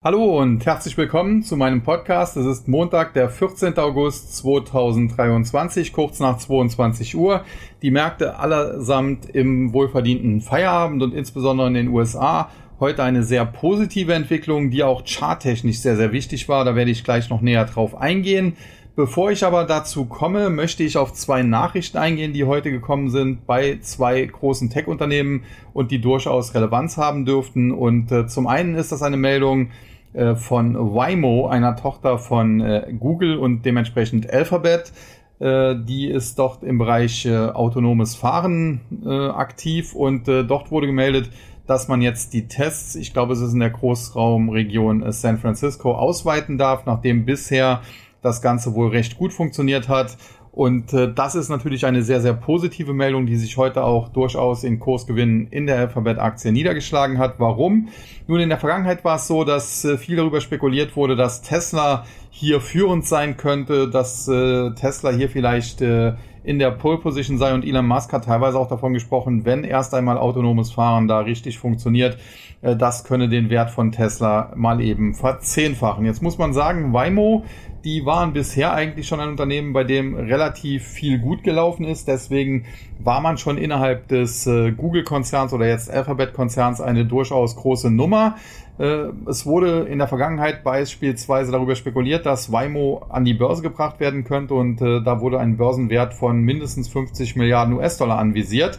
Hallo und herzlich willkommen zu meinem Podcast. Es ist Montag, der 14. August 2023, kurz nach 22 Uhr. Die Märkte allesamt im wohlverdienten Feierabend und insbesondere in den USA. Heute eine sehr positive Entwicklung, die auch charttechnisch sehr, sehr wichtig war. Da werde ich gleich noch näher drauf eingehen. Bevor ich aber dazu komme, möchte ich auf zwei Nachrichten eingehen, die heute gekommen sind bei zwei großen Tech-Unternehmen und die durchaus Relevanz haben dürften. Und äh, zum einen ist das eine Meldung äh, von Waymo, einer Tochter von äh, Google und dementsprechend Alphabet. Äh, die ist dort im Bereich äh, autonomes Fahren äh, aktiv und dort wurde gemeldet, dass man jetzt die Tests, ich glaube es ist in der Großraumregion San Francisco, ausweiten darf, nachdem bisher das Ganze wohl recht gut funktioniert hat. Und äh, das ist natürlich eine sehr, sehr positive Meldung, die sich heute auch durchaus in Kursgewinnen in der Alphabet-Aktie niedergeschlagen hat. Warum? Nun, in der Vergangenheit war es so, dass äh, viel darüber spekuliert wurde, dass Tesla hier führend sein könnte, dass äh, Tesla hier vielleicht äh, in der Pole Position sei und Elon Musk hat teilweise auch davon gesprochen, wenn erst einmal autonomes Fahren da richtig funktioniert, äh, das könne den Wert von Tesla mal eben verzehnfachen. Jetzt muss man sagen, Waymo die waren bisher eigentlich schon ein Unternehmen, bei dem relativ viel gut gelaufen ist. Deswegen war man schon innerhalb des äh, Google-Konzerns oder jetzt Alphabet-Konzerns eine durchaus große Nummer. Äh, es wurde in der Vergangenheit beispielsweise darüber spekuliert, dass Waymo an die Börse gebracht werden könnte und äh, da wurde ein Börsenwert von mindestens 50 Milliarden US-Dollar anvisiert.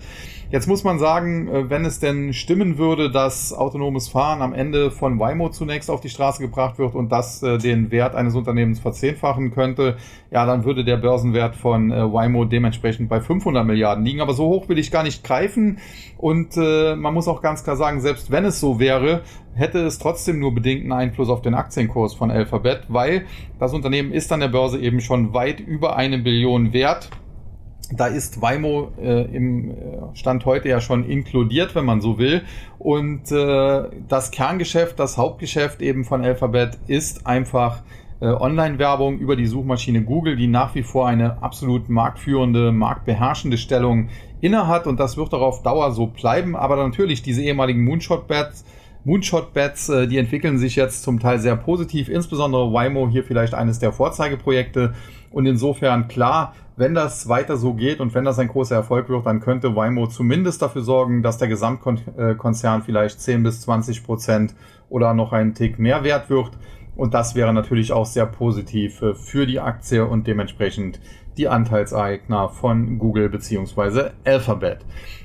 Jetzt muss man sagen, äh, wenn es denn stimmen würde, dass autonomes Fahren am Ende von Waymo zunächst auf die Straße gebracht wird und das äh, den Wert eines Unternehmens verzehnfachen könnte, ja, dann würde der Börsenwert von äh, Waymo dementsprechend bei 500 Milliarden liegen. Aber so hoch will ich gar nicht greifen. Und man muss auch ganz klar sagen, selbst wenn es so wäre, hätte es trotzdem nur bedingten Einfluss auf den Aktienkurs von Alphabet, weil das Unternehmen ist an der Börse eben schon weit über eine Billion wert. Da ist Waymo äh, im äh, Stand heute ja schon inkludiert, wenn man so will. Und äh, das Kerngeschäft, das Hauptgeschäft eben von Alphabet ist einfach äh, Online-Werbung über die Suchmaschine Google, die nach wie vor eine absolut marktführende, marktbeherrschende Stellung innehat. Und das wird auch auf Dauer so bleiben. Aber natürlich diese ehemaligen Moonshot-Bets, Moonshot-Bets, äh, die entwickeln sich jetzt zum Teil sehr positiv. Insbesondere Waymo hier vielleicht eines der Vorzeigeprojekte. Und insofern klar, wenn das weiter so geht und wenn das ein großer Erfolg wird, dann könnte Waymo zumindest dafür sorgen, dass der Gesamtkonzern vielleicht 10 bis 20 Prozent oder noch einen Tick mehr wert wird. Und das wäre natürlich auch sehr positiv äh, für die Aktie und dementsprechend die Anteilseigner von Google beziehungsweise Alphabet.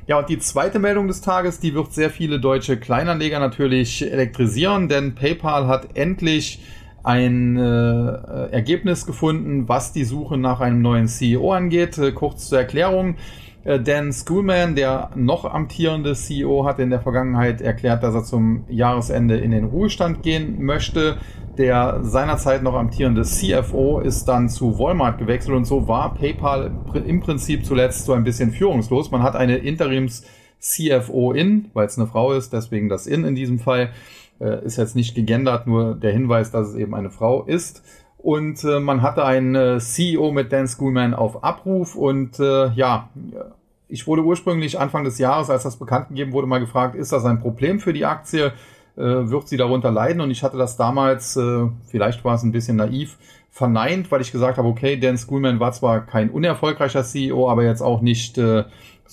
Ja, und die zweite Meldung des Tages, die wird sehr viele deutsche Kleinanleger natürlich elektrisieren, denn PayPal hat endlich ein äh, Ergebnis gefunden, was die Suche nach einem neuen CEO angeht. Äh, kurz zur Erklärung. Äh, Dan Schoolman, der noch amtierende CEO, hat in der Vergangenheit erklärt, dass er zum Jahresende in den Ruhestand gehen möchte. Der seinerzeit noch amtierende CFO ist dann zu Walmart gewechselt und so war PayPal im Prinzip zuletzt so ein bisschen führungslos. Man hat eine Interims CFO in, weil es eine Frau ist, deswegen das in in diesem Fall. Äh, ist jetzt nicht gegendert, nur der Hinweis, dass es eben eine Frau ist. Und äh, man hatte einen äh, CEO mit Dan Schoolman auf Abruf und äh, ja, ich wurde ursprünglich Anfang des Jahres, als das bekannt gegeben wurde, mal gefragt, ist das ein Problem für die Aktie? Äh, wird sie darunter leiden? Und ich hatte das damals, äh, vielleicht war es ein bisschen naiv, verneint, weil ich gesagt habe, okay, Dan Schoolman war zwar kein unerfolgreicher CEO, aber jetzt auch nicht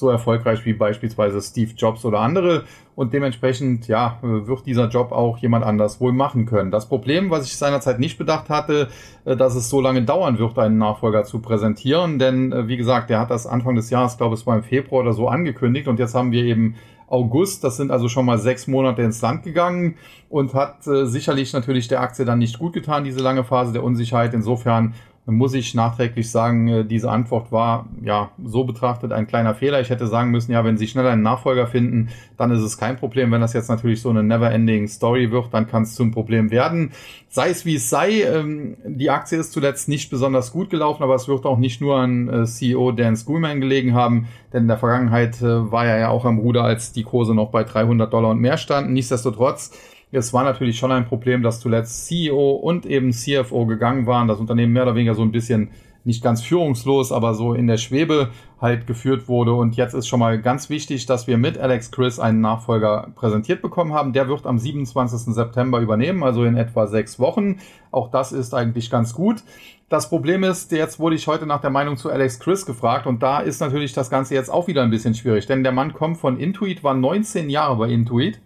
so erfolgreich wie beispielsweise Steve Jobs oder andere. Und dementsprechend, ja, wird dieser Job auch jemand anders wohl machen können. Das Problem, was ich seinerzeit nicht bedacht hatte, äh, dass es so lange dauern wird, einen Nachfolger zu präsentieren. Denn, äh, wie gesagt, der hat das Anfang des Jahres, glaube ich, war im Februar oder so angekündigt. Und jetzt haben wir eben August. Das sind also schon mal sechs Monate ins Land gegangen und hat äh, sicherlich natürlich der Aktie dann nicht gut getan, diese lange Phase der Unsicherheit. Insofern muss ich nachträglich sagen, äh, diese Antwort war ja so betrachtet ein kleiner Fehler. Ich hätte sagen müssen, ja, wenn Sie schnell einen Nachfolger finden, dann ist es kein Problem. Wenn das jetzt natürlich so eine never-ending Story wird, dann kann es zum Problem werden. Sei es wie es sei, ähm, die Aktie ist zuletzt nicht besonders gut gelaufen, aber es wird auch nicht nur an äh, CEO Dan Schoolman gelegen haben, denn in der Vergangenheit äh, war er ja auch am Ruder, als die Kurse noch bei 300 Dollar und mehr standen. Nichtsdestotrotz es war natürlich schon ein Problem, dass zuletzt CEO und eben CFO gegangen waren, das Unternehmen mehr oder weniger so ein bisschen nicht ganz führungslos, aber so in der Schwebe halt geführt wurde. Und jetzt ist schon mal ganz wichtig, dass wir mit Alex Chris einen Nachfolger präsentiert bekommen haben. Der wird am 27. September übernehmen, also in etwa sechs Wochen. Auch das ist eigentlich ganz gut. Das Problem ist, jetzt wurde ich heute nach der Meinung zu Alex Chris gefragt und da ist natürlich das Ganze jetzt auch wieder ein bisschen schwierig, denn der Mann kommt von Intuit, war 19 Jahre bei Intuit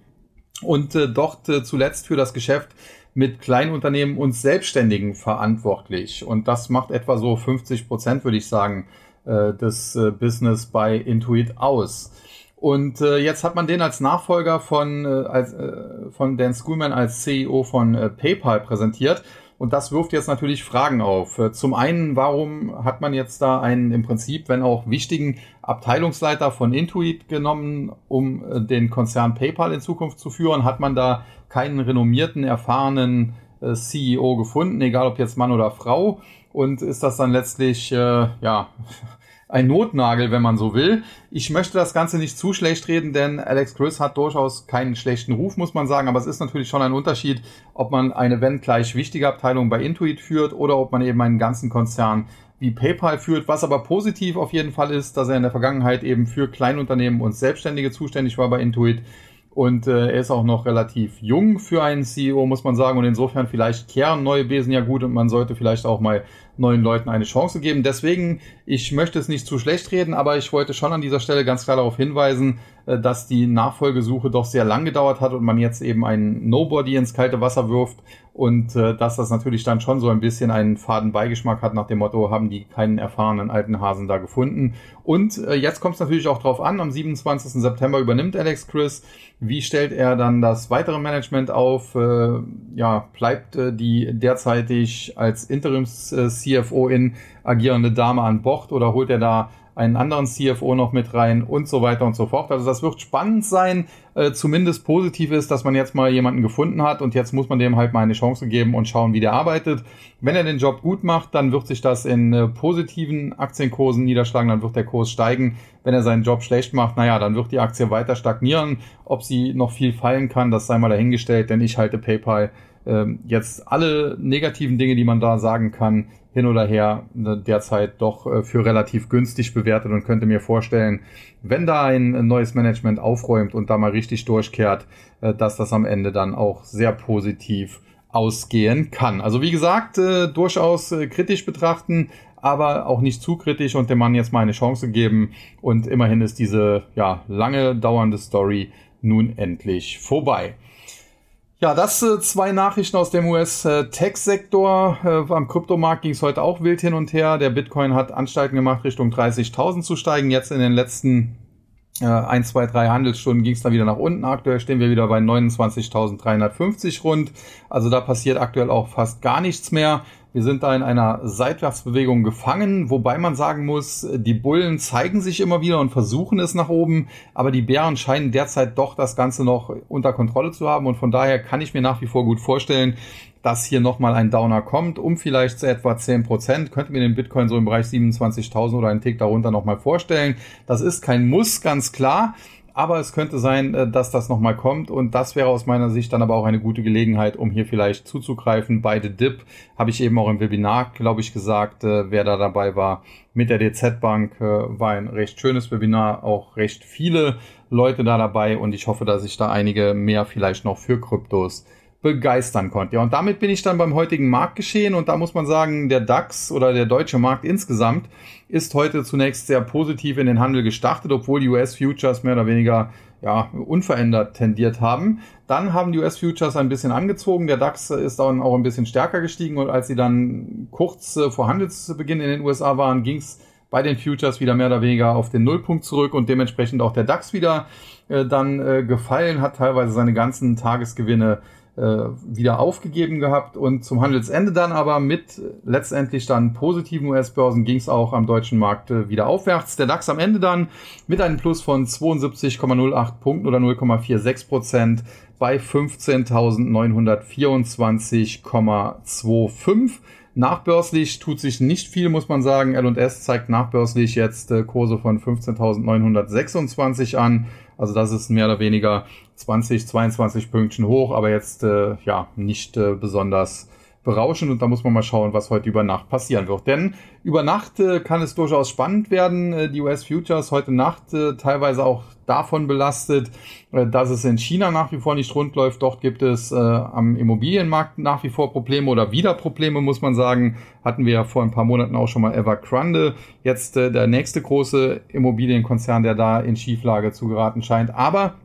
und äh, dort äh, zuletzt für das Geschäft mit Kleinunternehmen und Selbstständigen verantwortlich. Und das macht etwa so 50 Prozent, würde ich sagen, äh, des äh, Business bei Intuit aus. Und äh, jetzt hat man den als Nachfolger von, äh, als, äh, von Dan Schoolman als CEO von äh, PayPal präsentiert. Und das wirft jetzt natürlich Fragen auf. Äh, zum einen, warum hat man jetzt da einen im Prinzip, wenn auch wichtigen Abteilungsleiter von Intuit genommen, um äh, den Konzern PayPal in Zukunft zu führen? Hat man da keinen renommierten, erfahrenen äh, CEO gefunden, egal ob jetzt Mann oder Frau? Und ist das dann letztlich, äh, ja, ein Notnagel, wenn man so will. Ich möchte das Ganze nicht zu schlecht reden, denn Alex Chris hat durchaus keinen schlechten Ruf, muss man sagen. Aber es ist natürlich schon ein Unterschied, ob man eine, wenn gleich wichtige Abteilung bei Intuit führt oder ob man eben einen ganzen Konzern wie PayPal führt. Was aber positiv auf jeden Fall ist, dass er in der Vergangenheit eben für Kleinunternehmen und Selbstständige zuständig war bei Intuit. Und äh, er ist auch noch relativ jung für einen CEO, muss man sagen. Und insofern vielleicht kehren neue Besen ja gut und man sollte vielleicht auch mal neuen Leuten eine Chance geben. Deswegen, ich möchte es nicht zu schlecht reden, aber ich wollte schon an dieser Stelle ganz klar darauf hinweisen, dass die Nachfolgesuche doch sehr lang gedauert hat und man jetzt eben einen Nobody ins kalte Wasser wirft und äh, dass das natürlich dann schon so ein bisschen einen faden Beigeschmack hat nach dem Motto, haben die keinen erfahrenen alten Hasen da gefunden. Und äh, jetzt kommt es natürlich auch drauf an, am 27. September übernimmt Alex Chris. Wie stellt er dann das weitere Management auf? Äh, ja, bleibt äh, die derzeitig als Interims-CFO in agierende Dame an Bord oder holt er da einen anderen CFO noch mit rein und so weiter und so fort. Also das wird spannend sein. Äh, zumindest positiv ist, dass man jetzt mal jemanden gefunden hat und jetzt muss man dem halt mal eine Chance geben und schauen, wie der arbeitet. Wenn er den Job gut macht, dann wird sich das in äh, positiven Aktienkursen niederschlagen, dann wird der Kurs steigen. Wenn er seinen Job schlecht macht, naja, dann wird die Aktie weiter stagnieren. Ob sie noch viel fallen kann, das sei mal dahingestellt, denn ich halte PayPal ähm, jetzt alle negativen Dinge, die man da sagen kann, hin oder her ne, derzeit doch äh, für relativ günstig bewertet und könnte mir vorstellen, wenn da ein neues Management aufräumt und da mal richtig durchkehrt, äh, dass das am Ende dann auch sehr positiv ausgehen kann. Also wie gesagt, äh, durchaus kritisch betrachten, aber auch nicht zu kritisch und dem Mann jetzt mal eine Chance geben. Und immerhin ist diese ja lange dauernde Story nun endlich vorbei. Ja, das äh, zwei Nachrichten aus dem US-Tech-Sektor. Äh, am Kryptomarkt ging es heute auch wild hin und her. Der Bitcoin hat Anstalten gemacht, Richtung 30.000 zu steigen. Jetzt in den letzten äh, 1, 2, 3 Handelsstunden ging es dann wieder nach unten. Aktuell stehen wir wieder bei 29.350 rund. Also da passiert aktuell auch fast gar nichts mehr. Wir sind da in einer Seitwärtsbewegung gefangen, wobei man sagen muss, die Bullen zeigen sich immer wieder und versuchen es nach oben, aber die Bären scheinen derzeit doch das Ganze noch unter Kontrolle zu haben und von daher kann ich mir nach wie vor gut vorstellen, dass hier nochmal ein Downer kommt, um vielleicht zu etwa 10%. Prozent. Könnten wir den Bitcoin so im Bereich 27.000 oder einen Tick darunter nochmal vorstellen. Das ist kein Muss, ganz klar aber es könnte sein, äh, dass das nochmal kommt und das wäre aus meiner Sicht dann aber auch eine gute Gelegenheit, um hier vielleicht zuzugreifen. Beide Dip habe ich eben auch im Webinar, glaube ich, gesagt, äh, wer da dabei war. Mit der DZ Bank äh, war ein recht schönes Webinar, auch recht viele Leute da dabei und ich hoffe, dass ich da einige mehr vielleicht noch für Kryptos begeistern konnte. Ja, und damit bin ich dann beim heutigen Marktgeschehen und da muss man sagen, der DAX oder der deutsche Markt insgesamt ist heute zunächst sehr positiv in den Handel gestartet, obwohl die US-Futures mehr oder weniger ja, unverändert tendiert haben. Dann haben die US-Futures ein bisschen angezogen. Der DAX ist dann auch ein bisschen stärker gestiegen und als sie dann kurz vor Handelsbeginn in den USA waren, ging es bei den Futures wieder mehr oder weniger auf den Nullpunkt zurück und dementsprechend auch der DAX wieder äh, dann äh, gefallen, hat teilweise seine ganzen Tagesgewinne äh, wieder aufgegeben gehabt und zum Handelsende dann aber mit letztendlich dann positiven US-Börsen ging es auch am deutschen Markt äh, wieder aufwärts. Der DAX am Ende dann mit einem Plus von 72,08 Punkten oder 0,46 Prozent bei 15.924,25. Nachbörslich tut sich nicht viel, muss man sagen. L&S zeigt nachbörslich jetzt äh, Kurse von 15.926 an. Also das ist mehr oder weniger 20, 22 Pünktchen hoch, aber jetzt äh, ja nicht äh, besonders berauschend und da muss man mal schauen, was heute über Nacht passieren wird. Denn über Nacht äh, kann es durchaus spannend werden. Äh, die US Futures heute Nacht äh, teilweise auch davon belastet, äh, dass es in China nach wie vor nicht rund läuft. Dort gibt es äh, am Immobilienmarkt nach wie vor Probleme oder wieder Probleme, muss man sagen. Hatten wir ja vor ein paar Monaten auch schon mal Evergrande. Jetzt äh, der nächste große Immobilienkonzern, der da in Schieflage zu geraten scheint. Aber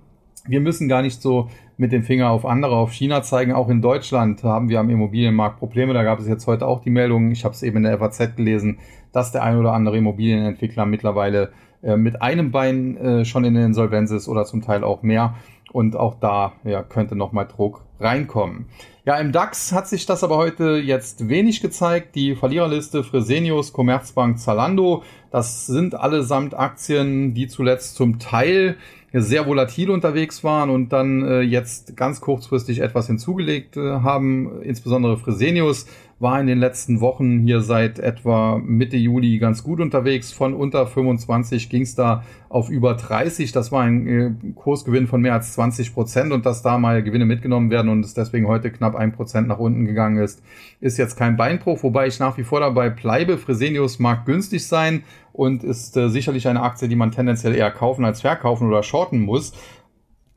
wir müssen gar nicht so mit dem Finger auf andere, auf China zeigen. Auch in Deutschland haben wir am Immobilienmarkt Probleme. Da gab es jetzt heute auch die Meldung, ich habe es eben in der FAZ gelesen, dass der ein oder andere Immobilienentwickler mittlerweile äh, mit einem Bein äh, schon in der Insolvenz ist oder zum Teil auch mehr. Und auch da ja, könnte nochmal Druck reinkommen. Ja, im DAX hat sich das aber heute jetzt wenig gezeigt. Die Verliererliste Fresenius, Commerzbank, Zalando, das sind allesamt Aktien, die zuletzt zum Teil sehr volatil unterwegs waren und dann äh, jetzt ganz kurzfristig etwas hinzugelegt äh, haben. Insbesondere Fresenius war in den letzten Wochen hier seit etwa Mitte Juli ganz gut unterwegs. Von unter 25 ging es da auf über 30. Das war ein äh, Kursgewinn von mehr als 20 Prozent und dass da mal Gewinne mitgenommen werden und es deswegen heute knapp ein Prozent nach unten gegangen ist, ist jetzt kein Beinbruch, wobei ich nach wie vor dabei bleibe. Fresenius mag günstig sein und ist äh, sicherlich eine Aktie, die man tendenziell eher kaufen als verkaufen oder shorten muss.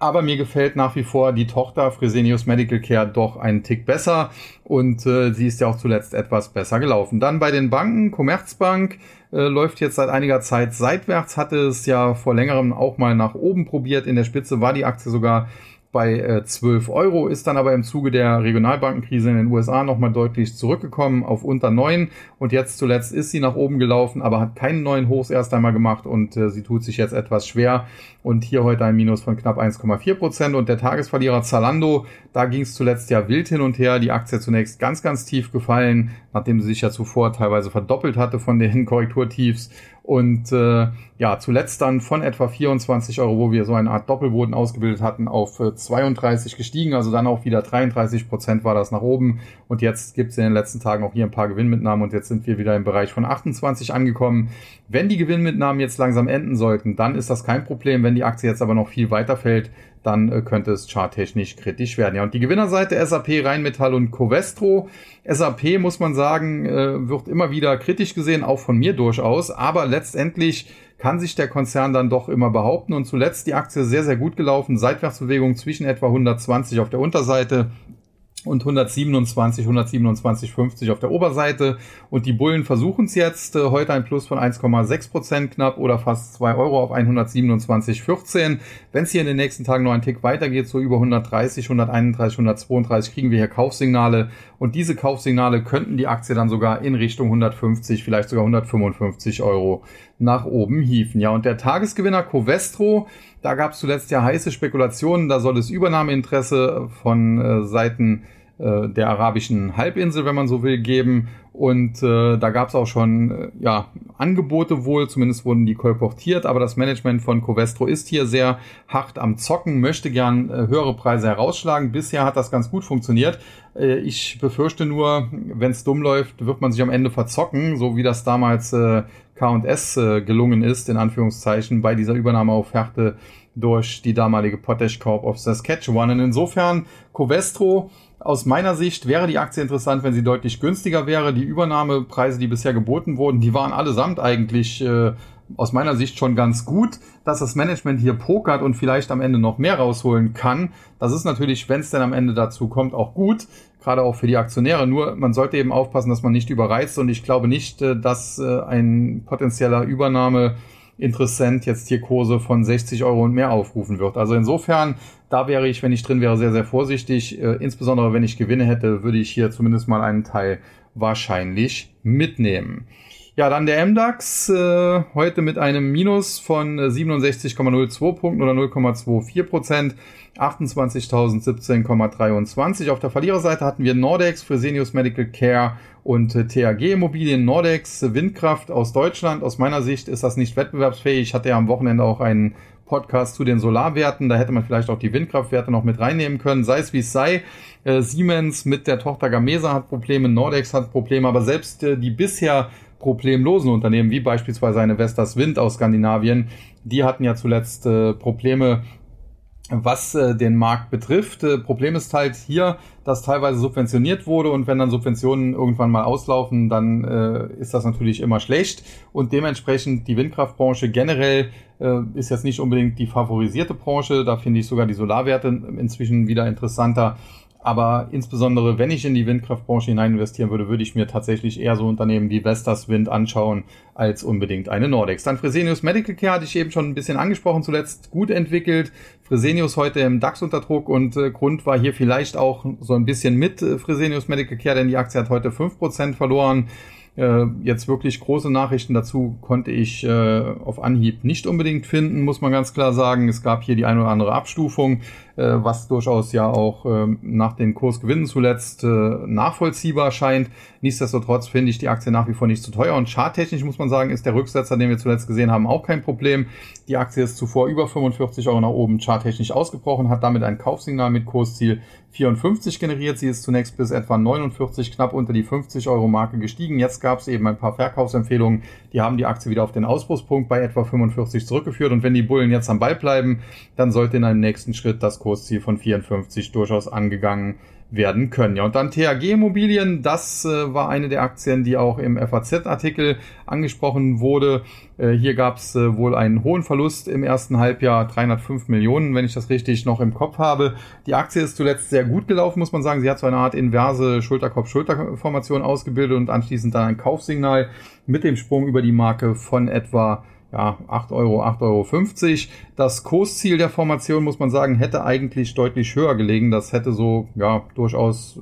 Aber mir gefällt nach wie vor die Tochter Fresenius Medical Care doch einen Tick besser und äh, sie ist ja auch zuletzt etwas besser gelaufen. Dann bei den Banken, Commerzbank äh, läuft jetzt seit einiger Zeit seitwärts, hatte es ja vor längerem auch mal nach oben probiert. In der Spitze war die Aktie sogar bei äh, 12 Euro, ist dann aber im Zuge der Regionalbankenkrise in den USA nochmal deutlich zurückgekommen auf unter 9 und jetzt zuletzt ist sie nach oben gelaufen, aber hat keinen neuen Hochs erst einmal gemacht und äh, sie tut sich jetzt etwas schwer. Und hier heute ein Minus von knapp 1,4 Prozent. Und der Tagesverlierer Zalando, da ging es zuletzt ja wild hin und her, die Aktie zunächst ganz, ganz tief gefallen, nachdem sie sich ja zuvor teilweise verdoppelt hatte von den Korrekturtiefs und äh, ja, zuletzt dann von etwa 24 Euro, wo wir so eine Art Doppelboden ausgebildet hatten, auf äh, 32 gestiegen. Also dann auch wieder 33 Prozent war das nach oben. Und jetzt gibt es in den letzten Tagen auch hier ein paar Gewinnmitnahmen und jetzt sind wir wieder im Bereich von 28 angekommen. Wenn die Gewinnmitnahmen jetzt langsam enden sollten, dann ist das kein Problem. Wenn die Aktie jetzt aber noch viel weiter fällt, dann äh, könnte es charttechnisch kritisch werden. Ja, und die Gewinnerseite SAP, Rheinmetall und Covestro. SAP, muss man sagen, äh, wird immer wieder kritisch gesehen, auch von mir durchaus. Aber letztendlich kann sich der Konzern dann doch immer behaupten. Und zuletzt die Aktie sehr, sehr gut gelaufen. Seitwärtsbewegung zwischen etwa 120 auf der Unterseite und 127, 127,50 auf der Oberseite. Und die Bullen versuchen es jetzt. Äh, heute ein Plus von 1,6 Prozent knapp oder fast 2 Euro auf 127,14. Wenn es hier in den nächsten Tagen noch ein Tick weitergeht, so über 130, 131, 132, kriegen wir hier Kaufsignale. Und diese Kaufsignale könnten die Aktie dann sogar in Richtung 150, vielleicht sogar 155 Euro nach oben hieven. Ja, und der Tagesgewinner Covestro, da gab es zuletzt ja heiße Spekulationen, da soll es Übernahmeinteresse von äh, Seiten äh, der arabischen Halbinsel, wenn man so will, geben. Und äh, da gab es auch schon äh, ja, Angebote wohl, zumindest wurden die kolportiert, aber das Management von Covestro ist hier sehr hart am Zocken, möchte gern äh, höhere Preise herausschlagen. Bisher hat das ganz gut funktioniert. Äh, ich befürchte nur, wenn es dumm läuft, wird man sich am Ende verzocken, so wie das damals K&S äh, gelungen ist, in Anführungszeichen, bei dieser Übernahme auf Härte durch die damalige Potash Corp of Saskatchewan. Und insofern, Covestro, aus meiner Sicht wäre die Aktie interessant, wenn sie deutlich günstiger wäre. Die Übernahmepreise, die bisher geboten wurden, die waren allesamt eigentlich äh, aus meiner Sicht schon ganz gut, dass das Management hier pokert und vielleicht am Ende noch mehr rausholen kann. Das ist natürlich, wenn es denn am Ende dazu kommt, auch gut, gerade auch für die Aktionäre. Nur man sollte eben aufpassen, dass man nicht überreizt und ich glaube nicht, äh, dass äh, ein potenzieller Übernahme Interessent jetzt hier Kurse von 60 Euro und mehr aufrufen wird. Also insofern, da wäre ich, wenn ich drin wäre, sehr, sehr vorsichtig. Äh, insbesondere wenn ich Gewinne hätte, würde ich hier zumindest mal einen Teil wahrscheinlich mitnehmen. Ja, dann der MDAX äh, heute mit einem Minus von 67,02 Punkten oder 0,24 Prozent. 28.017,23. Auf der Verliererseite hatten wir Nordex, Fresenius Medical Care und äh, TAG Immobilien. Nordex, Windkraft aus Deutschland. Aus meiner Sicht ist das nicht wettbewerbsfähig. Ich hatte ja am Wochenende auch einen Podcast zu den Solarwerten. Da hätte man vielleicht auch die Windkraftwerte noch mit reinnehmen können. Sei es wie es sei. Äh, Siemens mit der Tochter Gamesa hat Probleme, Nordex hat Probleme, aber selbst äh, die bisher problemlosen Unternehmen, wie beispielsweise eine Vestas Wind aus Skandinavien, die hatten ja zuletzt äh, Probleme was äh, den Markt betrifft. Äh, Problem ist halt hier, dass teilweise subventioniert wurde und wenn dann Subventionen irgendwann mal auslaufen, dann äh, ist das natürlich immer schlecht und dementsprechend die Windkraftbranche generell äh, ist jetzt nicht unbedingt die favorisierte Branche. Da finde ich sogar die Solarwerte inzwischen wieder interessanter. Aber insbesondere, wenn ich in die Windkraftbranche hinein investieren würde, würde ich mir tatsächlich eher so Unternehmen wie Vestas Wind anschauen, als unbedingt eine Nordex. Dann Fresenius Medical Care hatte ich eben schon ein bisschen angesprochen, zuletzt gut entwickelt. Fresenius heute im DAX unter Druck und äh, Grund war hier vielleicht auch so ein bisschen mit äh, Fresenius Medical Care, denn die Aktie hat heute fünf Prozent verloren. Äh, jetzt wirklich große Nachrichten dazu konnte ich äh, auf Anhieb nicht unbedingt finden, muss man ganz klar sagen. Es gab hier die eine oder andere Abstufung. Äh, was durchaus ja auch ähm, nach den Kursgewinnen zuletzt äh, nachvollziehbar scheint. Nichtsdestotrotz finde ich die Aktie nach wie vor nicht zu teuer und charttechnisch muss man sagen, ist der Rücksetzer, den wir zuletzt gesehen haben, auch kein Problem. Die Aktie ist zuvor über 45 Euro nach oben charttechnisch ausgebrochen, hat damit ein Kaufsignal mit Kursziel 54 generiert. Sie ist zunächst bis etwa 49 knapp unter die 50 Euro Marke gestiegen. Jetzt gab es eben ein paar Verkaufsempfehlungen, die haben die Aktie wieder auf den Ausbruchspunkt bei etwa 45 zurückgeführt und wenn die Bullen jetzt am Ball bleiben, dann sollte in einem nächsten Schritt das Kursziel von 54 durchaus angegangen werden können. Ja, und dann THG Immobilien, das äh, war eine der Aktien, die auch im FAZ-Artikel angesprochen wurde. Äh, hier gab es äh, wohl einen hohen Verlust im ersten Halbjahr, 305 Millionen, wenn ich das richtig noch im Kopf habe. Die Aktie ist zuletzt sehr gut gelaufen, muss man sagen. Sie hat so eine Art inverse Schulterkopf-Schulterformation ausgebildet und anschließend dann ein Kaufsignal mit dem Sprung über die Marke von etwa ja, 8 Euro, 8,50 Euro. Das Kursziel der Formation, muss man sagen, hätte eigentlich deutlich höher gelegen. Das hätte so, ja, durchaus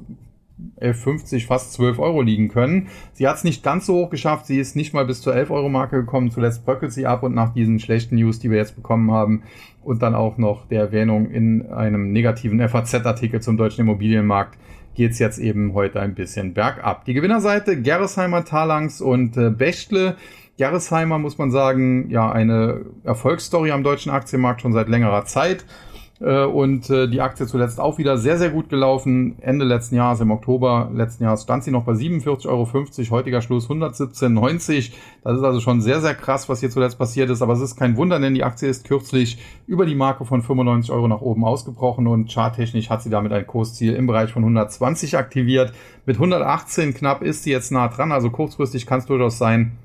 11,50, fast 12 Euro liegen können. Sie hat es nicht ganz so hoch geschafft. Sie ist nicht mal bis zur 11 Euro Marke gekommen. Zuletzt bröckelt sie ab und nach diesen schlechten News, die wir jetzt bekommen haben und dann auch noch der Erwähnung in einem negativen FAZ-Artikel zum deutschen Immobilienmarkt geht es jetzt eben heute ein bisschen bergab. Die Gewinnerseite Gerresheimer, Talangs und äh, Bechtle Gerresheimer, muss man sagen, ja, eine Erfolgsstory am deutschen Aktienmarkt schon seit längerer Zeit. Äh, und äh, die Aktie zuletzt auch wieder sehr, sehr gut gelaufen. Ende letzten Jahres, im Oktober letzten Jahres, stand sie noch bei 47,50 Euro. Heutiger Schluss 117,90. Das ist also schon sehr, sehr krass, was hier zuletzt passiert ist. Aber es ist kein Wunder, denn die Aktie ist kürzlich über die Marke von 95 Euro nach oben ausgebrochen und charttechnisch hat sie damit ein Kursziel im Bereich von 120 aktiviert. Mit 118 knapp ist sie jetzt nah dran. Also kurzfristig kann es durchaus sein,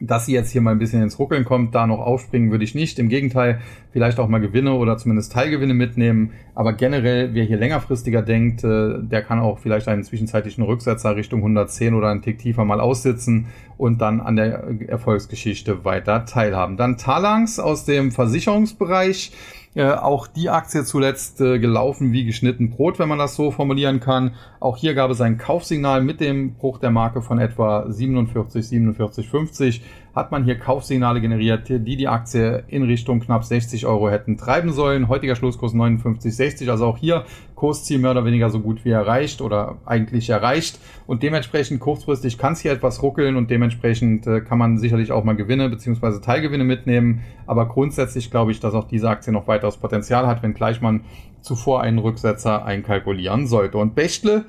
dass sie jetzt hier mal ein bisschen ins Ruckeln kommt, da noch aufspringen würde ich nicht. Im Gegenteil, vielleicht auch mal Gewinne oder zumindest Teilgewinne mitnehmen. Aber generell, wer hier längerfristiger denkt, äh, der kann auch vielleicht einen zwischenzeitlichen Rücksetzer Richtung 110 oder einen Tick tiefer mal aussitzen und dann an der Erfolgsgeschichte weiter teilhaben. Dann Talangs aus dem Versicherungsbereich. Äh, auch die Aktie zuletzt äh, gelaufen wie geschnitten Brot, wenn man das so formulieren kann. Auch hier gab es ein Kaufsignal mit dem Bruch der Marke von etwa 47, 47,50 hat man hier Kaufsignale generiert, die die Aktie in Richtung knapp 60 Euro hätten treiben sollen. Heutiger Schlusskurs 59,60, also auch hier Kursziel mehr oder weniger so gut wie erreicht oder eigentlich erreicht. Und dementsprechend kurzfristig kann es hier etwas ruckeln und dementsprechend äh, kann man sicherlich auch mal Gewinne bzw. Teilgewinne mitnehmen. Aber grundsätzlich glaube ich, dass auch diese Aktie noch weiteres Potenzial hat, wenngleich man zuvor einen Rücksetzer einkalkulieren sollte. Und Bechtle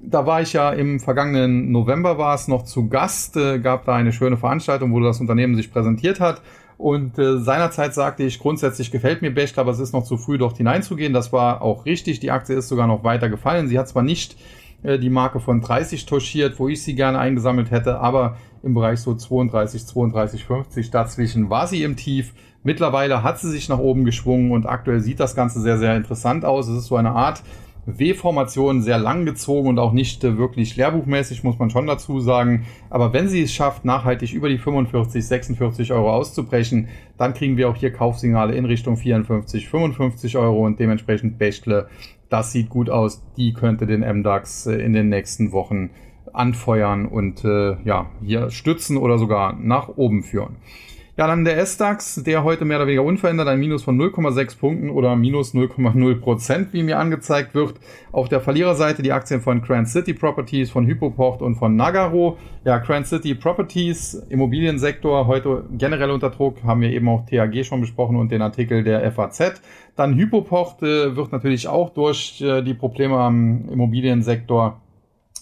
da war ich ja im vergangenen November war es noch zu Gast, äh, gab da eine schöne Veranstaltung, wo das Unternehmen sich präsentiert hat. Und äh, seinerzeit sagte ich, grundsätzlich gefällt mir Bechtle, aber es ist noch zu früh, dort hineinzugehen. Das war auch richtig. Die Aktie ist sogar noch weiter gefallen. Sie hat zwar nicht äh, die Marke von 30 touchiert, wo ich sie gerne eingesammelt hätte, aber im Bereich so 32, 32, 50 dazwischen war sie im Tief. Mittlerweile hat sie sich nach oben geschwungen und aktuell sieht das Ganze sehr, sehr interessant aus. Es ist so eine Art W-Formation sehr lang gezogen und auch nicht äh, wirklich lehrbuchmäßig, muss man schon dazu sagen. Aber wenn sie es schafft, nachhaltig über die 45, 46 Euro auszubrechen, dann kriegen wir auch hier Kaufsignale in Richtung 54, 55 Euro und dementsprechend Bechtle. Das sieht gut aus. Die könnte den MDAX äh, in den nächsten Wochen anfeuern und äh, ja, hier stützen oder sogar nach oben führen. Ja, dann der S-DAX, der heute mehr oder weniger unverändert ein Minus von 0,6 Punkten oder minus 0,0 Prozent, wie mir angezeigt wird. Auf der Verliererseite die Aktien von Grand City Properties, von Hypoport und von Nagaro. Ja, Grand City Properties, Immobiliensektor, heute generell unter Druck, haben wir eben auch THG schon besprochen und den Artikel der FAZ. Dann Hypoport äh, wird natürlich auch durch äh, die Probleme am Immobiliensektor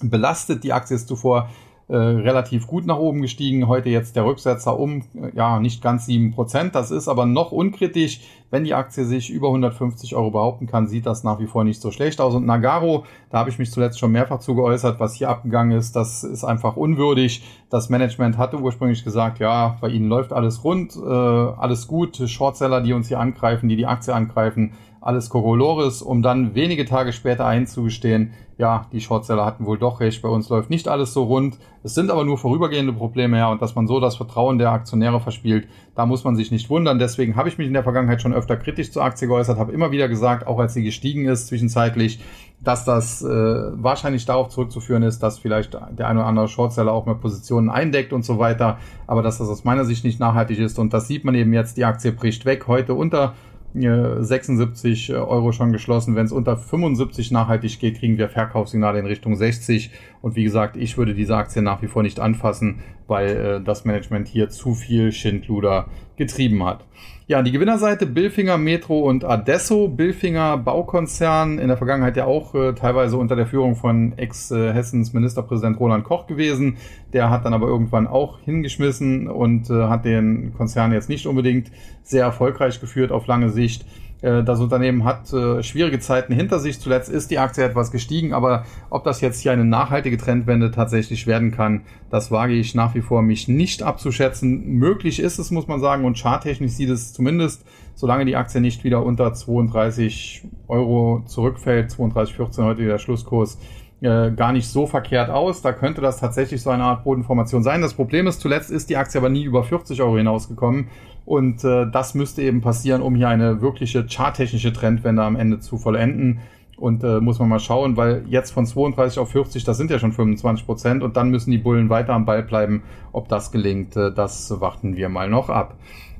belastet. Die Aktie ist zuvor äh, relativ gut nach oben gestiegen. Heute jetzt der Rücksetzer um, äh, ja, nicht ganz sieben Prozent. Das ist aber noch unkritisch. Wenn die Aktie sich über 150 Euro behaupten kann, sieht das nach wie vor nicht so schlecht aus. Und Nagaro, da habe ich mich zuletzt schon mehrfach zu geäußert, was hier abgegangen ist, das ist einfach unwürdig. Das Management hatte ursprünglich gesagt, ja, bei ihnen läuft alles rund, äh, alles gut. Shortseller, die uns hier angreifen, die die Aktie angreifen, alles Kokolores, um dann wenige Tage später einzugestehen, ja, die Shortseller hatten wohl doch recht, bei uns läuft nicht alles so rund. Es sind aber nur vorübergehende Probleme, ja, und dass man so das Vertrauen der Aktionäre verspielt, da muss man sich nicht wundern. Deswegen habe ich mich in der Vergangenheit schon öfter kritisch zur Aktie geäußert, habe immer wieder gesagt, auch als sie gestiegen ist zwischenzeitlich, dass das äh, wahrscheinlich darauf zurückzuführen ist, dass vielleicht der eine oder andere Shortseller auch mehr Positionen eindeckt und so weiter, aber dass das aus meiner Sicht nicht nachhaltig ist und das sieht man eben jetzt, die Aktie bricht weg, heute unter 76 äh, Euro schon geschlossen. Wenn es unter 75 nachhaltig geht, kriegen wir Verkaufssignale in Richtung 60. Und wie gesagt, ich würde diese Aktie nach wie vor nicht anfassen, weil äh, das Management hier zu viel Schindluder getrieben hat. Ja, die Gewinnerseite Billfinger, Metro und Adesso. Billfinger Baukonzern, in der Vergangenheit ja auch äh, teilweise unter der Führung von Ex-Hessens Ministerpräsident Roland Koch gewesen. Der hat dann aber irgendwann auch hingeschmissen und äh, hat den Konzern jetzt nicht unbedingt sehr erfolgreich geführt auf lange Sicht. Äh, das Unternehmen hat äh, schwierige Zeiten hinter sich. Zuletzt ist die Aktie etwas gestiegen, aber ob das jetzt hier eine nachhaltige Trendwende tatsächlich werden kann, das wage ich nach wie vor mich nicht abzuschätzen. Möglich ist es, muss man sagen, und charttechnisch sieht es zumindest, solange die Aktie nicht wieder unter 32 Euro zurückfällt, 32,14 heute der Schlusskurs, äh, gar nicht so verkehrt aus. Da könnte das tatsächlich so eine Art Bodenformation sein. Das Problem ist, zuletzt ist die Aktie aber nie über 40 Euro hinausgekommen. Und äh, das müsste eben passieren, um hier eine wirkliche charttechnische Trendwende am Ende zu vollenden. Und äh, muss man mal schauen, weil jetzt von 32 auf 40, das sind ja schon 25 Prozent. Und dann müssen die Bullen weiter am Ball bleiben. Ob das gelingt, äh, das warten wir mal noch ab.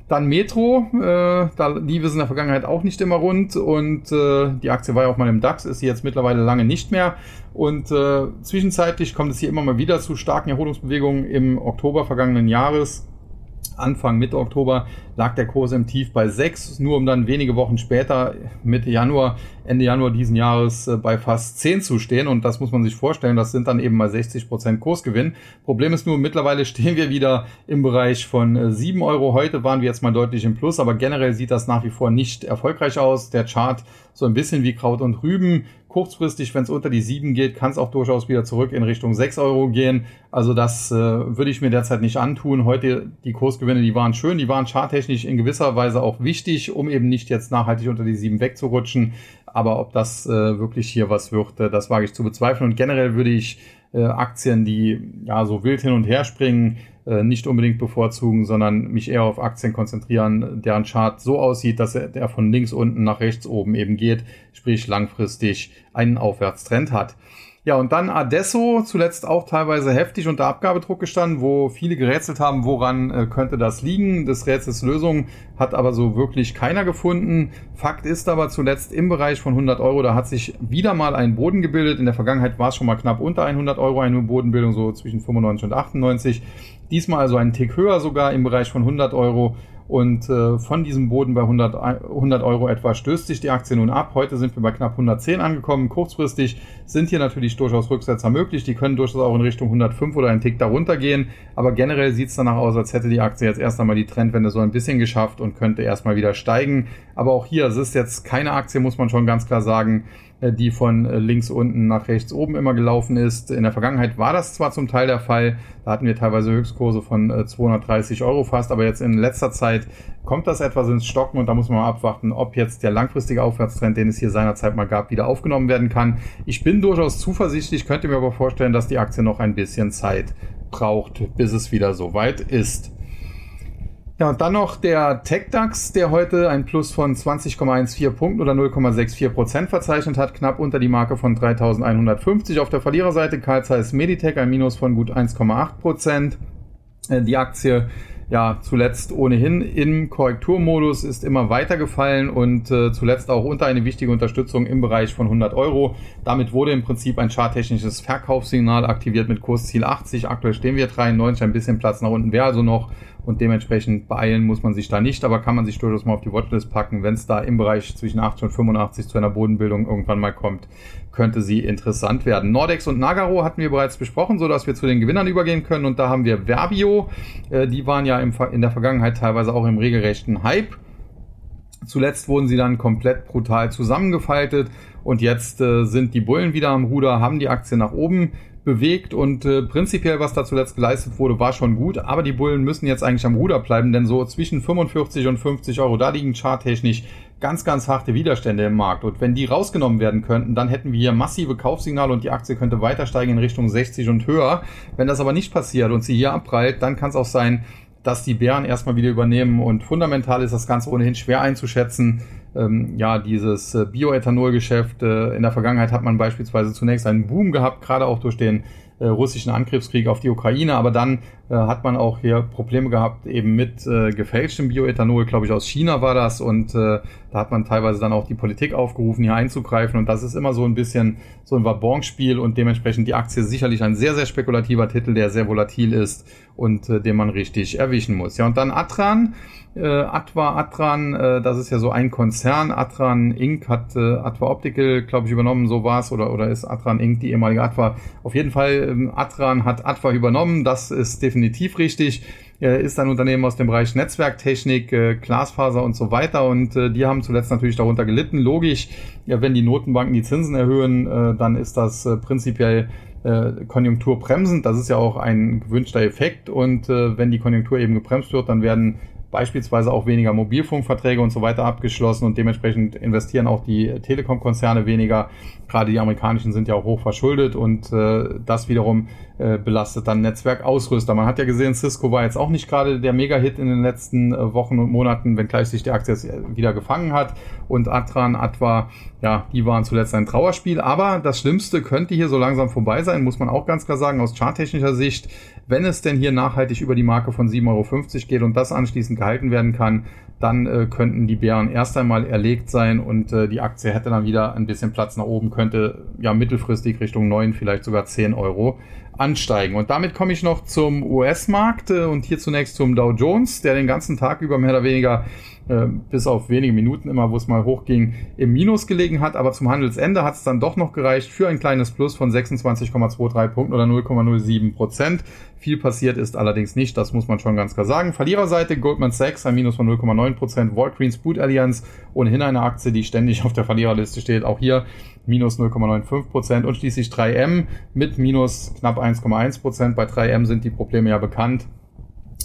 Dann Metro, äh, da lief es in der Vergangenheit auch nicht immer rund und äh, die Aktie war ja auch mal im DAX, ist sie jetzt mittlerweile lange nicht mehr. Und äh, zwischenzeitlich kommt es hier immer mal wieder zu starken Erholungsbewegungen im Oktober vergangenen Jahres. Anfang Mitte Oktober lag der Kurs im Tief bei 6, nur um dann wenige Wochen später, Mitte Januar, Ende Januar diesen Jahres äh, bei fast 10 zu stehen. Und das muss man sich vorstellen, das sind dann eben mal 60 Prozent Kursgewinn. Problem ist nur, mittlerweile stehen wir wieder im Bereich von 7 äh, Euro. Heute waren wir jetzt mal deutlich im Plus, aber generell sieht das nach wie vor nicht erfolgreich aus. Der Chart so ein bisschen wie Kraut und Rüben kurzfristig, wenn es unter die 7 geht, kann es auch durchaus wieder zurück in Richtung 6 Euro gehen. Also das äh, würde ich mir derzeit nicht antun. Heute die Kursgewinne, die waren schön, die waren charttechnisch in gewisser Weise auch wichtig, um eben nicht jetzt nachhaltig unter die 7 wegzurutschen. Aber ob das äh, wirklich hier was wird, äh, das wage ich zu bezweifeln. Und generell würde ich äh, Aktien, die ja so wild hin und her springen, äh, nicht unbedingt bevorzugen, sondern mich eher auf Aktien konzentrieren, deren Chart so aussieht, dass er von links unten nach rechts oben eben geht, sprich langfristig einen Aufwärtstrend hat. Ja, und dann Adesso, zuletzt auch teilweise heftig unter Abgabedruck gestanden, wo viele gerätselt haben, woran äh, könnte das liegen. Des Rätsels Lösung hat aber so wirklich keiner gefunden. Fakt ist aber zuletzt im Bereich von 100 Euro, da hat sich wieder mal ein Boden gebildet. In der Vergangenheit war es schon mal knapp unter 100 Euro eine Bodenbildung, so zwischen 95 und 98. Diesmal also einen Tick höher sogar im Bereich von 100 Euro. Und äh, von diesem Boden bei 100, 100 Euro etwa stößt sich die Aktie nun ab. Heute sind wir bei knapp 110 angekommen. Kurzfristig sind hier natürlich durchaus Rücksetzer möglich. Die können durchaus auch in Richtung 105 oder einen Tick darunter gehen. Aber generell sieht es danach aus, als hätte die Aktie jetzt erst einmal die Trendwende so ein bisschen geschafft und könnte erstmal wieder steigen. Aber auch hier, es ist jetzt keine Aktie, muss man schon ganz klar sagen, die von äh, links unten nach rechts oben immer gelaufen ist. In der Vergangenheit war das zwar zum Teil der Fall, da hatten wir teilweise Höchstkurse von 230 äh, Euro fast, aber jetzt in letzter Zeit kommt das etwas ins Stocken und da muss man mal abwarten, ob jetzt der langfristige Aufwärtstrend, den es hier seinerzeit mal gab, wieder aufgenommen werden kann. Ich bin durchaus zuversichtlich, könnte mir aber vorstellen, dass die Aktie noch ein bisschen Zeit braucht, bis es wieder so weit ist. Ja, und dann noch der TechDAX, der heute ein Plus von 20,14 Punkten oder 0,64 Prozent verzeichnet hat, knapp unter die Marke von 3150. Auf der Verliererseite Carl Zeiss Meditech ein Minus von gut 1,8 Prozent. Äh, die Aktie ja zuletzt ohnehin im Korrekturmodus ist immer weiter gefallen und äh, zuletzt auch unter eine wichtige Unterstützung im Bereich von 100 Euro. Damit wurde im Prinzip ein charttechnisches Verkaufssignal aktiviert mit Kursziel 80. Aktuell stehen wir 93, ein bisschen Platz nach unten wäre also noch und dementsprechend beeilen muss man sich da nicht, aber kann man sich durchaus mal auf die Watchlist packen, wenn es da im Bereich zwischen 80 und 85 zu einer Bodenbildung irgendwann mal kommt, könnte sie interessant werden. Nordex und Nagaro hatten wir bereits besprochen, so dass wir zu den Gewinnern übergehen können. Und da haben wir Verbio. Äh, die waren ja im, in der Vergangenheit teilweise auch im regelrechten Hype. Zuletzt wurden sie dann komplett brutal zusammengefaltet und jetzt äh, sind die Bullen wieder am Ruder, haben die Aktie nach oben bewegt und äh, prinzipiell, was da zuletzt geleistet wurde, war schon gut, aber die Bullen müssen jetzt eigentlich am Ruder bleiben, denn so zwischen 45 und 50 Euro, da liegen charttechnisch ganz, ganz harte Widerstände im Markt. Und wenn die rausgenommen werden könnten, dann hätten wir hier massive Kaufsignale und die Aktie könnte weiter steigen in Richtung 60 und höher. Wenn das aber nicht passiert und sie hier abprallt, dann kann es auch sein, dass die Bären erstmal wieder übernehmen und fundamental ist das Ganze ohnehin schwer einzuschätzen ähm, ja, dieses äh, Bioethanol-Geschäft. Äh, in der Vergangenheit hat man beispielsweise zunächst einen Boom gehabt, gerade auch durch den äh, russischen Angriffskrieg auf die Ukraine, aber dann hat man auch hier Probleme gehabt, eben mit äh, gefälschtem Bioethanol, glaube ich, aus China war das und äh, da hat man teilweise dann auch die Politik aufgerufen, hier einzugreifen und das ist immer so ein bisschen so ein Wabonspiel und dementsprechend die Aktie sicherlich ein sehr, sehr spekulativer Titel, der sehr volatil ist und äh, den man richtig erwischen muss. Ja, und dann Atran, äh, Atwa Atran, äh, das ist ja so ein Konzern. Atran Inc. hat äh, Atwa Optical, glaube ich, übernommen, so war es, oder, oder ist Atran Inc. die ehemalige Atwa. Auf jeden Fall, ähm, Atran hat Atwa übernommen, das ist definitiv richtig. Äh, ist ein Unternehmen aus dem Bereich Netzwerktechnik, äh, Glasfaser und so weiter. Und äh, die haben zuletzt natürlich darunter gelitten. Logisch, wenn die Notenbanken die Zinsen erhöhen, äh, dann ist das prinzipiell konjunkturbremsend. Das ist ja auch ein gewünschter Effekt. Und wenn die Konjunktur eben gebremst wird, dann werden beispielsweise auch weniger Mobilfunkverträge und so weiter abgeschlossen und dementsprechend investieren auch die Telekom-Konzerne weniger. Gerade die amerikanischen sind ja auch hoch verschuldet und äh, das wiederum äh, belastet dann Netzwerkausrüster. Man hat ja gesehen, Cisco war jetzt auch nicht gerade der Mega-Hit in den letzten äh, Wochen und Monaten, wenngleich sich die Aktie jetzt wieder gefangen hat. Und Atran, Atwa, ja, die waren zuletzt ein Trauerspiel. Aber das Schlimmste könnte hier so langsam vorbei sein, muss man auch ganz klar sagen, aus charttechnischer Sicht. Wenn es denn hier nachhaltig über die Marke von 7,50 Euro geht und das anschließend gehalten werden kann, dann äh, könnten die Bären erst einmal erlegt sein und äh, die Aktie hätte dann wieder ein bisschen Platz nach oben, könnte ja mittelfristig Richtung 9, vielleicht sogar 10 Euro ansteigen. Und damit komme ich noch zum US-Markt äh, und hier zunächst zum Dow Jones, der den ganzen Tag über mehr oder weniger äh, bis auf wenige Minuten immer, wo es mal hochging, im Minus gelegen hat. Aber zum Handelsende hat es dann doch noch gereicht für ein kleines Plus von 26,23 Punkten oder 0,07 Prozent. Viel passiert ist allerdings nicht, das muss man schon ganz klar sagen. Verliererseite Goldman Sachs ein Minus von 0,9 Prozent, Walgreens Boot Alliance ohnehin eine Aktie, die ständig auf der Verliererliste steht. Auch hier minus 0,95 Prozent und schließlich 3M mit minus knapp 1,1 Prozent. Bei 3M sind die Probleme ja bekannt.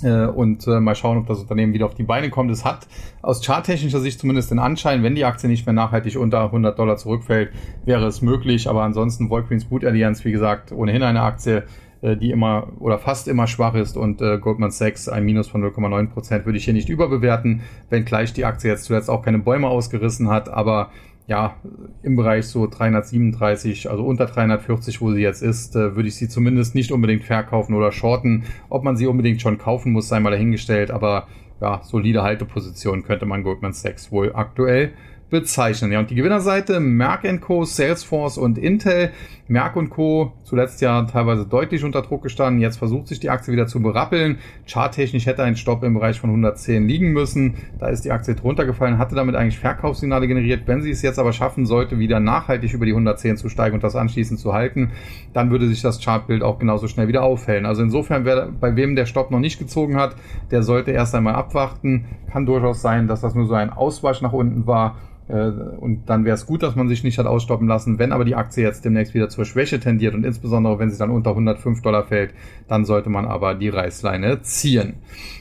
Äh, und äh, mal schauen, ob das Unternehmen wieder auf die Beine kommt. Es hat aus charttechnischer Sicht zumindest den Anschein, wenn die Aktie nicht mehr nachhaltig unter 100 Dollar zurückfällt, wäre es möglich. Aber ansonsten Walgreens Boot Alliance, wie gesagt, ohnehin eine Aktie, äh, die immer oder fast immer schwach ist und äh, Goldman Sachs ein Minus von 0,9 Prozent würde ich hier nicht überbewerten, wenngleich die Aktie jetzt zuletzt auch keine Bäume ausgerissen hat, aber ja, im Bereich so 337, also unter 340, wo sie jetzt ist, äh, würde ich sie zumindest nicht unbedingt verkaufen oder shorten. Ob man sie unbedingt schon kaufen muss, sei mal dahingestellt, aber ja, solide Halteposition könnte man Goldman Sachs wohl aktuell bezeichnen. Ja, und die Gewinnerseite Merck Co., Salesforce und Intel. Merck Co. zuletzt ja teilweise deutlich unter Druck gestanden. Jetzt versucht sich die Aktie wieder zu berappeln. Charttechnisch hätte ein Stopp im Bereich von 110 liegen müssen. Da ist die Aktie drunter gefallen, hatte damit eigentlich Verkaufssignale generiert. Wenn sie es jetzt aber schaffen sollte, wieder nachhaltig über die 110 zu steigen und das anschließend zu halten, dann würde sich das Chartbild auch genauso schnell wieder aufhellen. Also insofern, wer, bei wem der Stopp noch nicht gezogen hat, der sollte erst einmal abwarten. Kann durchaus sein, dass das nur so ein Auswasch nach unten war und dann wäre es gut, dass man sich nicht hat ausstoppen lassen. Wenn aber die Aktie jetzt demnächst wieder zur Schwäche tendiert und insbesondere wenn sie dann unter 105 Dollar fällt, dann sollte man aber die Reißleine ziehen.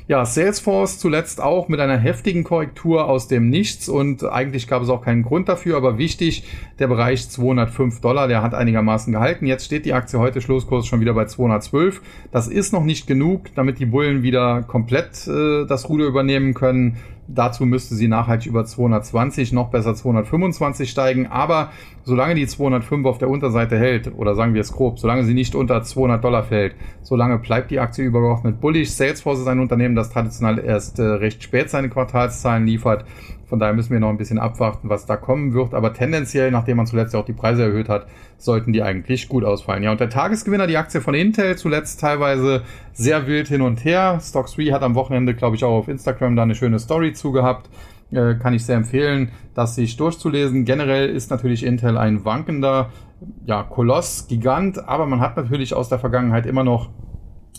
Ja, Salesforce zuletzt auch mit einer heftigen Korrektur aus dem Nichts und eigentlich gab es auch keinen Grund dafür, aber wichtig, der Bereich 205 Dollar, der hat einigermaßen gehalten. Jetzt steht die Aktie heute Schlusskurs schon wieder bei 212. Das ist noch nicht genug, damit die Bullen wieder komplett äh, das Ruder übernehmen können. Dazu müsste sie nachhaltig über 220, noch besser 225 steigen. Aber solange die 205 auf der Unterseite hält, oder sagen wir es grob, solange sie nicht unter 200 Dollar fällt, solange bleibt die Aktie übergeordnet bullig. Salesforce ist ein Unternehmen, das traditionell erst äh, recht spät seine Quartalszahlen liefert. Von daher müssen wir noch ein bisschen abwarten, was da kommen wird. Aber tendenziell, nachdem man zuletzt auch die Preise erhöht hat, sollten die eigentlich gut ausfallen. Ja, und der Tagesgewinner, die Aktie von Intel, zuletzt teilweise sehr wild hin und her. Stock 3 hat am Wochenende, glaube ich, auch auf Instagram da eine schöne Story zugehabt. äh, kann ich sehr empfehlen, das sich durchzulesen. Generell ist natürlich Intel ein wankender ja, Koloss, Gigant, aber man hat natürlich aus der Vergangenheit immer noch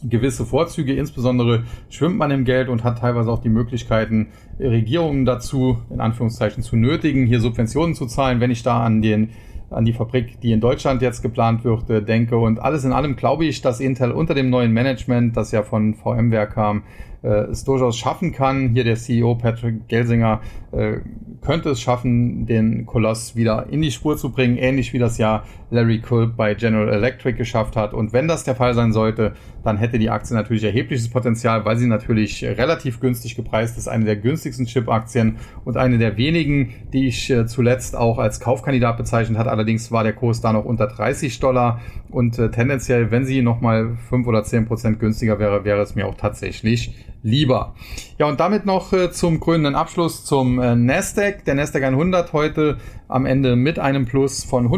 gewisse Vorzüge, insbesondere schwimmt man im Geld und hat teilweise auch die Möglichkeiten, Regierungen dazu, in Anführungszeichen, zu nötigen, hier Subventionen zu zahlen. Wenn ich da an den an die Fabrik, die in Deutschland jetzt geplant wird, äh, denke. Und alles in allem glaube ich, dass Intel unter dem neuen Management, das ja von VMware kam, äh, es durchaus schaffen kann. Hier der CEO Patrick Gelsinger äh, könnte es schaffen, den Koloss wieder in die Spur zu bringen, ähnlich wie das ja Larry Culp bei General Electric geschafft hat. Und wenn das der Fall sein sollte, dann hätte die Aktie natürlich erhebliches Potenzial, weil sie natürlich relativ günstig gepreist ist, eine der günstigsten Chip-Aktien und eine der wenigen, die ich äh, zuletzt auch als Kaufkandidat bezeichnet hat. Allerdings war der Kurs da noch unter 30 Dollar und äh, tendenziell, wenn sie nochmal 5 oder 10 Prozent günstiger wäre, wäre es mir auch tatsächlich lieber. Ja, und damit noch äh, zum krönenden Abschluss zum Nasdaq. Der Nasdaq 100 heute am Ende mit einem Plus von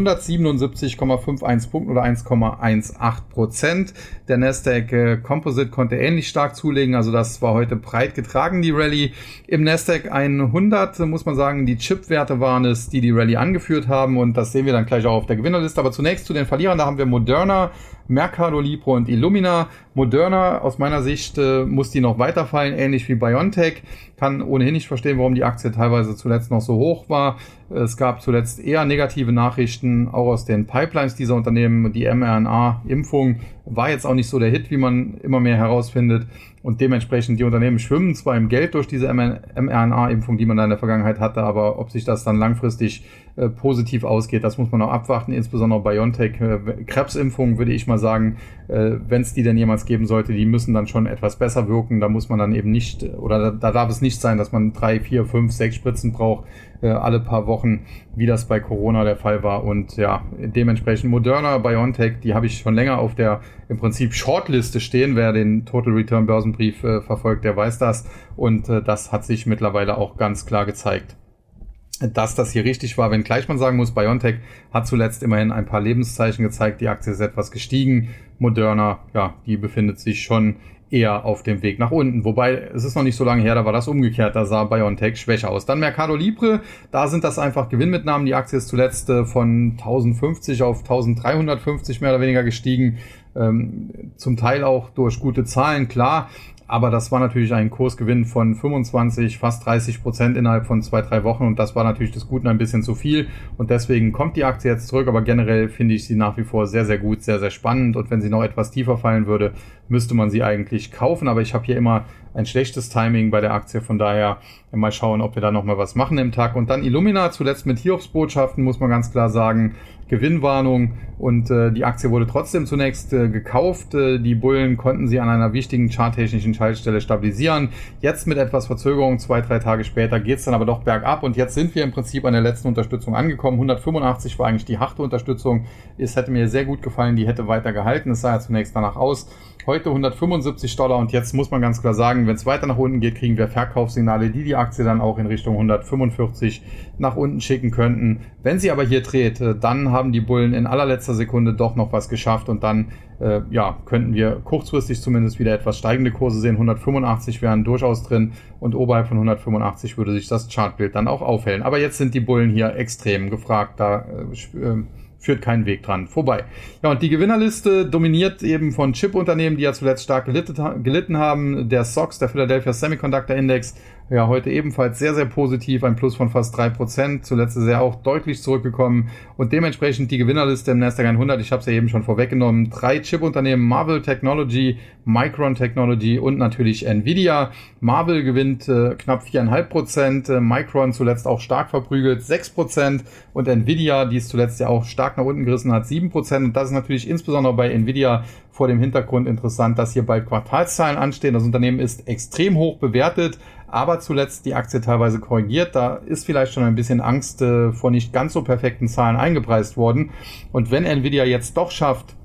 177,51 Punkten oder 1,18 Prozent. Der Nasdaq äh, Composite konnte ähnlich stark zulegen, also das war heute breit getragen, die Rallye. Im Nasdaq 100 muss man sagen, die Chip-Werte waren es, die die Rallye angeführt haben und das sehen wir dann gleich auch auf der Gewinnerliste. Aber zunächst zu den Verlierern, da haben wir Moderna, Mercado Libre und Illumina. Moderna, aus meiner Sicht, äh, muss die noch weiterfallen, ähnlich wie BioNTech. Kann ohnehin nicht verstehen, warum die Aktie teilweise zuletzt noch so hoch war. Es gab zuletzt eher negative Nachrichten, auch aus den Pipelines dieser Unternehmen. Die mRNA-Impfung war jetzt auch nicht so der Hit, wie man immer mehr herausfindet. Und dementsprechend, die Unternehmen schwimmen zwar im Geld durch diese mRNA-Impfung, die man da in der Vergangenheit hatte, aber ob sich das dann langfristig äh, positiv ausgeht, das muss man noch abwarten. Insbesondere BioNTech, äh, Krebsimpfungen würde ich mal sagen, äh, wenn es die denn jemals geben sollte, die müssen dann schon etwas besser wirken. Da muss man dann eben nicht, oder da, da darf es nicht sein, dass man drei, vier, fünf, sechs Spritzen braucht, alle paar Wochen, wie das bei Corona der Fall war. Und ja, dementsprechend Moderna, BioNTech, die habe ich schon länger auf der im Prinzip Shortliste stehen. Wer den Total Return Börsenbrief äh, verfolgt, der weiß das. Und äh, das hat sich mittlerweile auch ganz klar gezeigt dass das hier richtig war, wenn gleich man sagen muss, BioNTech hat zuletzt immerhin ein paar Lebenszeichen gezeigt, die Aktie ist etwas gestiegen. Moderna, ja, die befindet sich schon eher auf dem Weg nach unten. Wobei, es ist noch nicht so lange her, da war das umgekehrt, da sah BioNTech schwächer aus. Dann Mercado Libre, da sind das einfach Gewinnmitnahmen. Die Aktie ist zuletzt äh, von 1050 auf 1350 mehr oder weniger gestiegen. Ähm, zum Teil auch durch gute Zahlen, klar. Aber das war natürlich ein Kursgewinn von 25, fast 30 Prozent innerhalb von zwei, drei Wochen. Und das war natürlich das Guten ein bisschen zu viel. Und deswegen kommt die Aktie jetzt zurück. Aber generell finde ich sie nach wie vor sehr, sehr gut, sehr, sehr spannend. Und wenn sie noch etwas tiefer fallen würde, müsste man sie eigentlich kaufen. Aber ich habe hier immer ein schlechtes Timing bei der Aktie. Von daher mal schauen, ob wir da nochmal was machen im Tag. Und dann Illumina, zuletzt mit Hiobsbotschaften, muss man ganz klar sagen. Gewinnwarnung und äh, die Aktie wurde trotzdem zunächst äh, gekauft. Äh, die Bullen konnten sie an einer wichtigen charttechnischen Schaltstelle stabilisieren. Jetzt mit etwas Verzögerung, zwei, drei Tage später, geht's dann aber doch bergab und jetzt sind wir im Prinzip an der letzten Unterstützung angekommen. 185 war eigentlich die harte Unterstützung. Es hätte mir sehr gut gefallen, die hätte weiter gehalten. Es sah ja zunächst danach aus. Heute 175 Dollar und jetzt muss man ganz klar sagen, wenn es weiter nach unten geht, kriegen wir Verkaufssignale, die die Aktie dann auch in Richtung 145 nach unten schicken könnten. Wenn sie aber hier dreht, äh, dann haben die Bullen in allerletzter Sekunde doch noch was geschafft und dann äh, ja, könnten wir kurzfristig zumindest wieder etwas steigende Kurse sehen. 185 wären durchaus drin und oberhalb von 185 würde sich das Chartbild dann auch aufhellen. Aber jetzt sind die Bullen hier extrem gefragt. Da äh, äh führt kein Weg dran vorbei. Ja, und die Gewinnerliste dominiert eben von Chip-Unternehmen, die ja zuletzt stark gelitten haben. Der SOX, der Philadelphia Semiconductor Index, ja, heute ebenfalls sehr, sehr positiv, ein Plus von fast drei Prozent. Zuletzt ist er auch deutlich zurückgekommen. Und dementsprechend die Gewinnerliste im Nasdaq 100, ich habe es ja eben schon vorweggenommen, drei Chip-Unternehmen, Marvel Technology, Micron Technology und natürlich Nvidia. Marvel gewinnt äh, knapp viereinhalb Prozent, äh, Micron zuletzt auch stark verprügelt, sechs Prozent. Und Nvidia, die es zuletzt ja auch stark nach unten gerissen hat, sieben Prozent. Und das ist natürlich insbesondere bei Nvidia vor dem Hintergrund interessant, dass hier bald Quartalszahlen anstehen. Das Unternehmen ist extrem hoch bewertet, aber zuletzt die Aktie teilweise korrigiert. Da ist vielleicht schon ein bisschen Angst äh, vor nicht ganz so perfekten Zahlen eingepreist worden. Und wenn Nvidia jetzt doch schafft,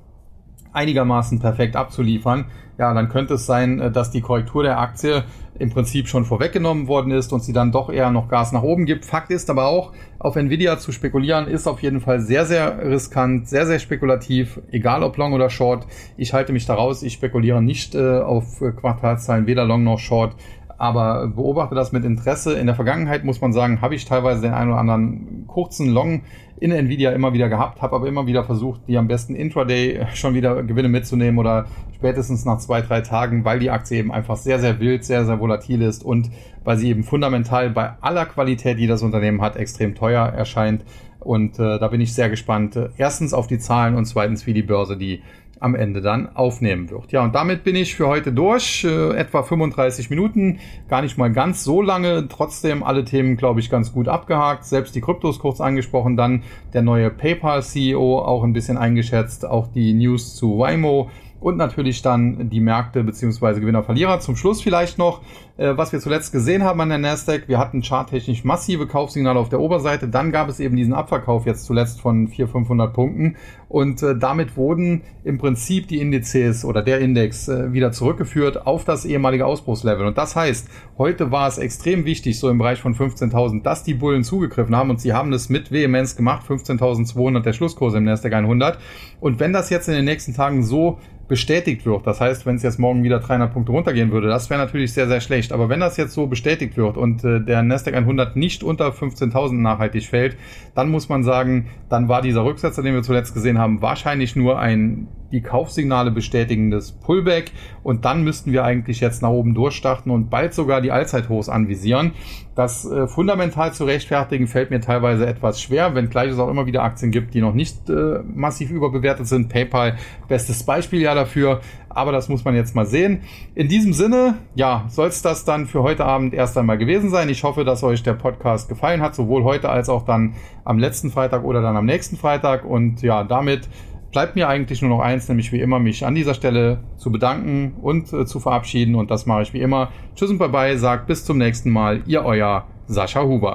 einigermaßen perfekt abzuliefern, ja, dann könnte es sein, äh, dass die Korrektur der Aktie im Prinzip schon vorweggenommen worden ist und sie dann doch eher noch Gas nach oben gibt. Fakt ist aber auch, auf Nvidia zu spekulieren ist auf jeden Fall sehr, sehr riskant, sehr, sehr spekulativ, egal ob Long oder Short. Ich halte mich daraus, ich spekuliere nicht äh, auf Quartalszahlen, weder Long noch Short aber beobachte das mit Interesse. In der Vergangenheit muss man sagen, habe ich teilweise den einen oder anderen kurzen Long in Nvidia immer wieder gehabt, habe aber immer wieder versucht, die am besten intraday schon wieder Gewinne mitzunehmen oder spätestens nach zwei, drei Tagen, weil die Aktie eben einfach sehr, sehr wild, sehr, sehr volatil ist und weil sie eben fundamental bei aller Qualität, die das Unternehmen hat, extrem teuer erscheint. Und äh, da bin ich sehr gespannt. Erstens auf die Zahlen und zweitens, wie die Börse die am Ende dann aufnehmen wird. Ja, und damit bin ich für heute durch. Äh, etwa 35 Minuten, gar nicht mal ganz so lange. Trotzdem alle Themen, glaube ich, ganz gut abgehakt. Selbst die Kryptos kurz angesprochen, dann der neue PayPal-CEO auch ein bisschen eingeschätzt, auch die News zu Waymo und natürlich dann die Märkte beziehungsweise Gewinner, Verlierer. Zum Schluss vielleicht noch, was wir zuletzt gesehen haben an der Nasdaq. Wir hatten charttechnisch massive Kaufsignale auf der Oberseite. Dann gab es eben diesen Abverkauf jetzt zuletzt von 400, 500 Punkten. Und äh, damit wurden im Prinzip die Indizes oder der Index äh, wieder zurückgeführt auf das ehemalige Ausbruchslevel. Und das heißt, heute war es extrem wichtig, so im Bereich von 15.000, dass die Bullen zugegriffen haben. Und sie haben das mit Vehemenz gemacht. 15.200 der Schlusskurs im Nasdaq 100. Und wenn das jetzt in den nächsten Tagen so bestätigt wird, das heißt, wenn es jetzt morgen wieder 300 Punkte runtergehen würde, das wäre natürlich sehr, sehr schlecht. Aber wenn das jetzt so bestätigt wird und äh, der Nasdaq 100 nicht unter 15.000 nachhaltig fällt, dann muss man sagen, dann war dieser Rücksetzer, den wir zuletzt gesehen haben, wahrscheinlich nur ein die Kaufsignale bestätigendes Pullback und dann müssten wir eigentlich jetzt nach oben durchstarten und bald sogar die Allzeithochs anvisieren. Das äh, fundamental zu rechtfertigen fällt mir teilweise etwas schwer, wenngleich es auch immer wieder Aktien gibt, die noch nicht äh, massiv überbewertet sind. PayPal, bestes Beispiel ja dafür, aber das muss man jetzt mal sehen. In diesem Sinne, ja, soll es das dann für heute Abend erst einmal gewesen sein. Ich hoffe, dass euch der Podcast gefallen hat, sowohl heute als auch dann am letzten Freitag oder dann am nächsten Freitag und ja, damit bleibt mir eigentlich nur noch eins, nämlich wie immer mich an dieser Stelle zu bedanken und äh, zu verabschieden. Und das mache ich wie immer. Tschüss und bye bye, sagt bis zum nächsten Mal. Ihr euer Sascha Huber.